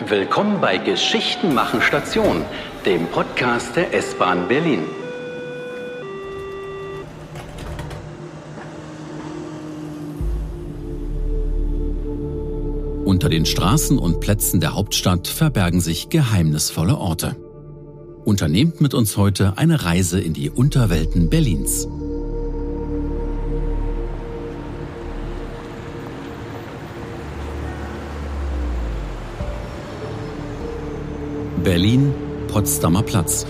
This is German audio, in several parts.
Willkommen bei Geschichten machen Station, dem Podcast der S-Bahn Berlin. Unter den Straßen und Plätzen der Hauptstadt verbergen sich geheimnisvolle Orte. Unternehmt mit uns heute eine Reise in die Unterwelten Berlins. Berlin, Potsdamer Platz.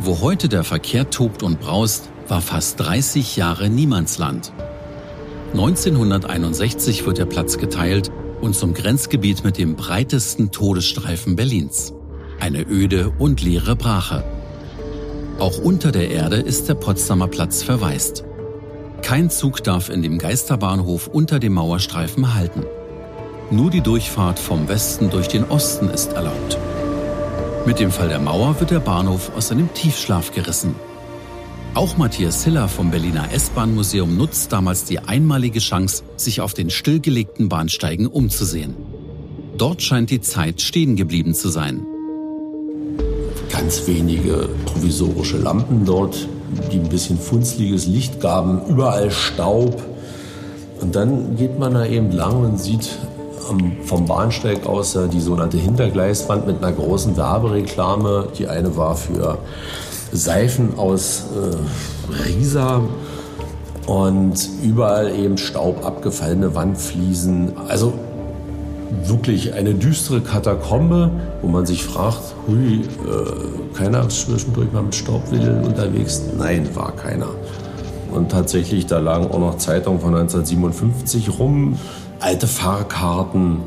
Wo heute der Verkehr tobt und braust, war fast 30 Jahre Niemandsland. 1961 wird der Platz geteilt und zum Grenzgebiet mit dem breitesten Todesstreifen Berlins. Eine öde und leere Brache. Auch unter der Erde ist der Potsdamer Platz verwaist. Kein Zug darf in dem Geisterbahnhof unter dem Mauerstreifen halten. Nur die Durchfahrt vom Westen durch den Osten ist erlaubt. Mit dem Fall der Mauer wird der Bahnhof aus seinem Tiefschlaf gerissen. Auch Matthias Hiller vom Berliner S-Bahn-Museum nutzt damals die einmalige Chance, sich auf den stillgelegten Bahnsteigen umzusehen. Dort scheint die Zeit stehen geblieben zu sein. Ganz wenige provisorische Lampen dort, die ein bisschen funzliges Licht gaben, überall Staub. Und dann geht man da eben lang und sieht vom Bahnsteig aus die sogenannte Hintergleiswand mit einer großen Werbereklame. Die eine war für Seifen aus äh, Risa und überall eben Staub, abgefallene Wandfliesen. Also wirklich eine düstere Katakombe, wo man sich fragt, hui, äh, keiner zwischendurch mal mit Staubwedel unterwegs? Nein, war keiner. Und tatsächlich, da lagen auch noch Zeitungen von 1957 rum alte Fahrkarten,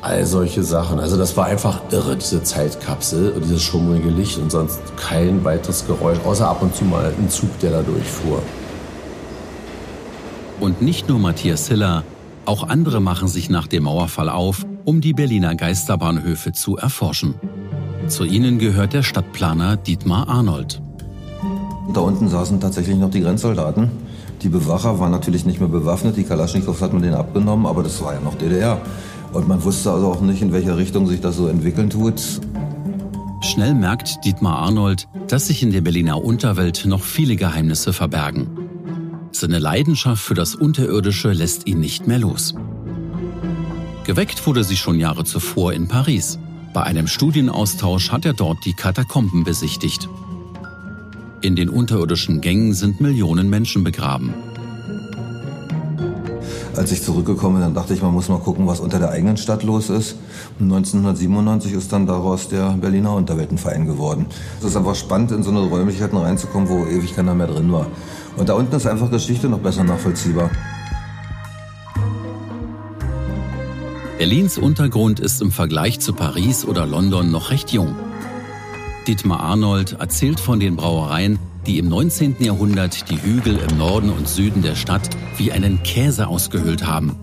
all solche Sachen. Also das war einfach irre, diese Zeitkapsel und dieses schummrige Licht und sonst kein weiteres Geräusch, außer ab und zu mal ein Zug, der da durchfuhr. Und nicht nur Matthias Hiller, auch andere machen sich nach dem Mauerfall auf, um die Berliner Geisterbahnhöfe zu erforschen. Zu ihnen gehört der Stadtplaner Dietmar Arnold. Da unten saßen tatsächlich noch die Grenzsoldaten die Bewacher waren natürlich nicht mehr bewaffnet, die Kalaschnikows hat man denen abgenommen, aber das war ja noch DDR. Und man wusste also auch nicht, in welcher Richtung sich das so entwickeln tut. Schnell merkt Dietmar Arnold, dass sich in der Berliner Unterwelt noch viele Geheimnisse verbergen. Seine Leidenschaft für das Unterirdische lässt ihn nicht mehr los. Geweckt wurde sie schon Jahre zuvor in Paris. Bei einem Studienaustausch hat er dort die Katakomben besichtigt. In den unterirdischen Gängen sind Millionen Menschen begraben. Als ich zurückgekommen bin, dann dachte ich, man muss mal gucken, was unter der eigenen Stadt los ist. Und 1997 ist dann daraus der Berliner Unterweltenverein geworden. Es ist einfach spannend, in so eine Räumlichkeiten reinzukommen, wo ewig keiner mehr drin war. Und da unten ist einfach Geschichte noch besser nachvollziehbar. Berlins Untergrund ist im Vergleich zu Paris oder London noch recht jung. Dietmar Arnold erzählt von den Brauereien, die im 19. Jahrhundert die Hügel im Norden und Süden der Stadt wie einen Käse ausgehöhlt haben.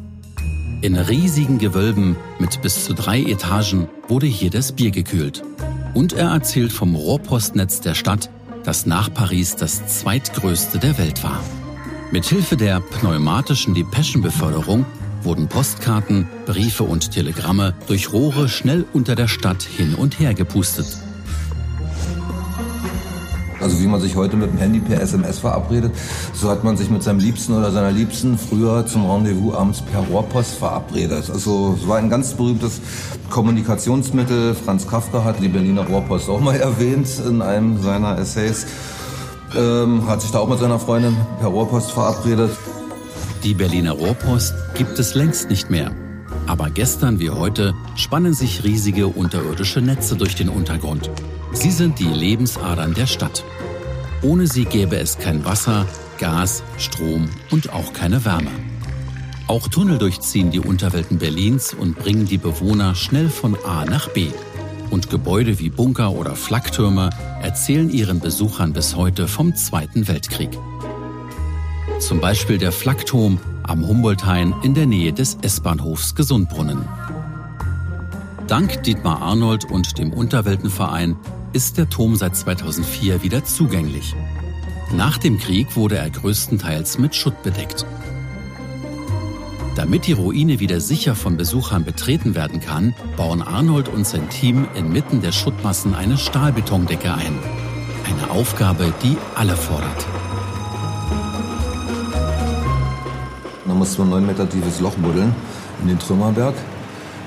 In riesigen Gewölben mit bis zu drei Etagen wurde hier das Bier gekühlt. Und er erzählt vom Rohrpostnetz der Stadt, das nach Paris das zweitgrößte der Welt war. Mithilfe der pneumatischen Depeschenbeförderung wurden Postkarten, Briefe und Telegramme durch Rohre schnell unter der Stadt hin und her gepustet. Also wie man sich heute mit dem Handy per SMS verabredet, so hat man sich mit seinem Liebsten oder seiner Liebsten früher zum Rendezvous abends per Rohrpost verabredet. Also es war ein ganz berühmtes Kommunikationsmittel. Franz Kafka hat die Berliner Rohrpost auch mal erwähnt in einem seiner Essays. Ähm, hat sich da auch mit seiner Freundin per Rohrpost verabredet. Die Berliner Rohrpost gibt es längst nicht mehr. Aber gestern wie heute spannen sich riesige unterirdische Netze durch den Untergrund. Sie sind die Lebensadern der Stadt. Ohne sie gäbe es kein Wasser, Gas, Strom und auch keine Wärme. Auch Tunnel durchziehen die Unterwelten Berlins und bringen die Bewohner schnell von A nach B. Und Gebäude wie Bunker oder Flaktürme erzählen ihren Besuchern bis heute vom Zweiten Weltkrieg. Zum Beispiel der Flakturm am Humboldthain in der Nähe des S-Bahnhofs Gesundbrunnen. Dank Dietmar Arnold und dem Unterweltenverein ist der Turm seit 2004 wieder zugänglich. Nach dem Krieg wurde er größtenteils mit Schutt bedeckt. Damit die Ruine wieder sicher von Besuchern betreten werden kann, bauen Arnold und sein Team inmitten der Schuttmassen eine Stahlbetondecke ein. Eine Aufgabe, die alle fordert. Da mussten wir ein 9 Meter tiefes Loch buddeln in den Trümmerberg,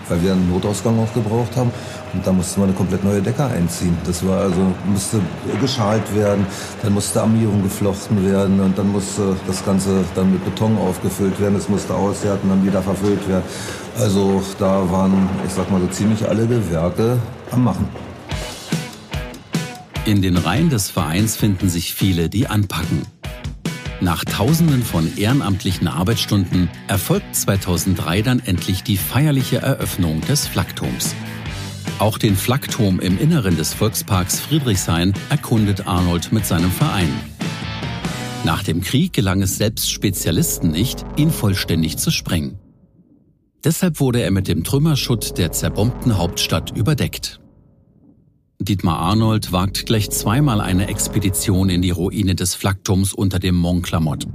weil wir einen Notausgang auch gebraucht haben. Und da mussten wir eine komplett neue Decke einziehen. Das war also, musste geschalt werden, dann musste Armierung geflochten werden und dann musste das Ganze dann mit Beton aufgefüllt werden. Es musste aushärten, dann wieder verfüllt werden. Also da waren, ich sag mal so ziemlich alle Gewerke am Machen. In den Reihen des Vereins finden sich viele, die anpacken. Nach Tausenden von ehrenamtlichen Arbeitsstunden erfolgt 2003 dann endlich die feierliche Eröffnung des Flakturms. Auch den Flakturm im Inneren des Volksparks Friedrichshain erkundet Arnold mit seinem Verein. Nach dem Krieg gelang es selbst Spezialisten nicht, ihn vollständig zu sprengen. Deshalb wurde er mit dem Trümmerschutt der zerbombten Hauptstadt überdeckt. Dietmar Arnold wagt gleich zweimal eine Expedition in die Ruine des Flakturms unter dem Mont Clamott.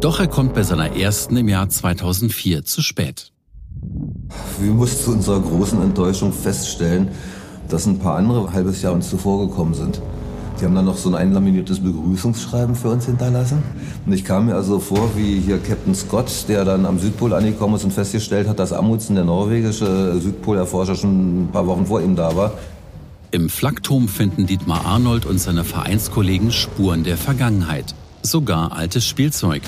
Doch er kommt bei seiner ersten im Jahr 2004 zu spät. Wir mussten zu unserer großen Enttäuschung feststellen, dass ein paar andere ein halbes Jahr uns zuvor gekommen sind. Die haben dann noch so ein einlaminiertes Begrüßungsschreiben für uns hinterlassen. Und ich kam mir also vor wie hier Captain Scott, der dann am Südpol angekommen ist und festgestellt hat, dass Amundsen, der norwegische Südpolerforscher, schon ein paar Wochen vor ihm da war. Im Flakturm finden Dietmar Arnold und seine Vereinskollegen Spuren der Vergangenheit, sogar altes Spielzeug.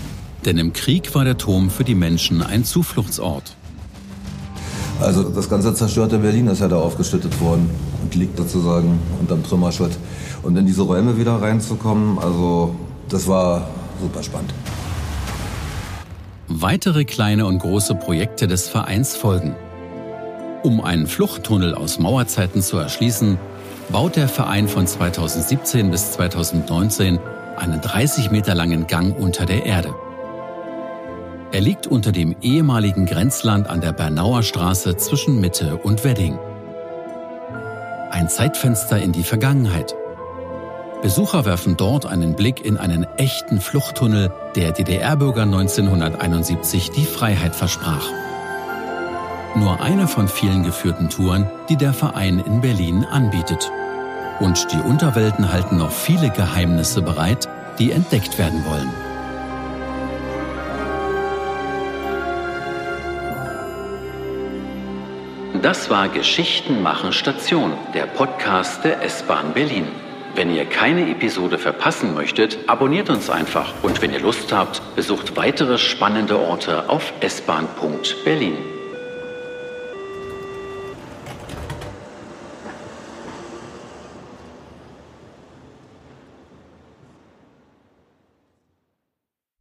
Denn im Krieg war der Turm für die Menschen ein Zufluchtsort. Also das ganze zerstörte Berlin ist ja da aufgeschüttet worden und liegt sozusagen unterm Trümmerschutt. Und in diese Räume wieder reinzukommen, also das war super spannend. Weitere kleine und große Projekte des Vereins folgen. Um einen Fluchttunnel aus Mauerzeiten zu erschließen, baut der Verein von 2017 bis 2019 einen 30 Meter langen Gang unter der Erde. Er liegt unter dem ehemaligen Grenzland an der Bernauer Straße zwischen Mitte und Wedding. Ein Zeitfenster in die Vergangenheit. Besucher werfen dort einen Blick in einen echten Fluchttunnel, der DDR-Bürger 1971 die Freiheit versprach. Nur eine von vielen geführten Touren, die der Verein in Berlin anbietet. Und die Unterwelten halten noch viele Geheimnisse bereit, die entdeckt werden wollen. Das war Geschichten machen Station, der Podcast der S-Bahn Berlin. Wenn ihr keine Episode verpassen möchtet, abonniert uns einfach und wenn ihr Lust habt, besucht weitere spannende Orte auf s-bahn.berlin.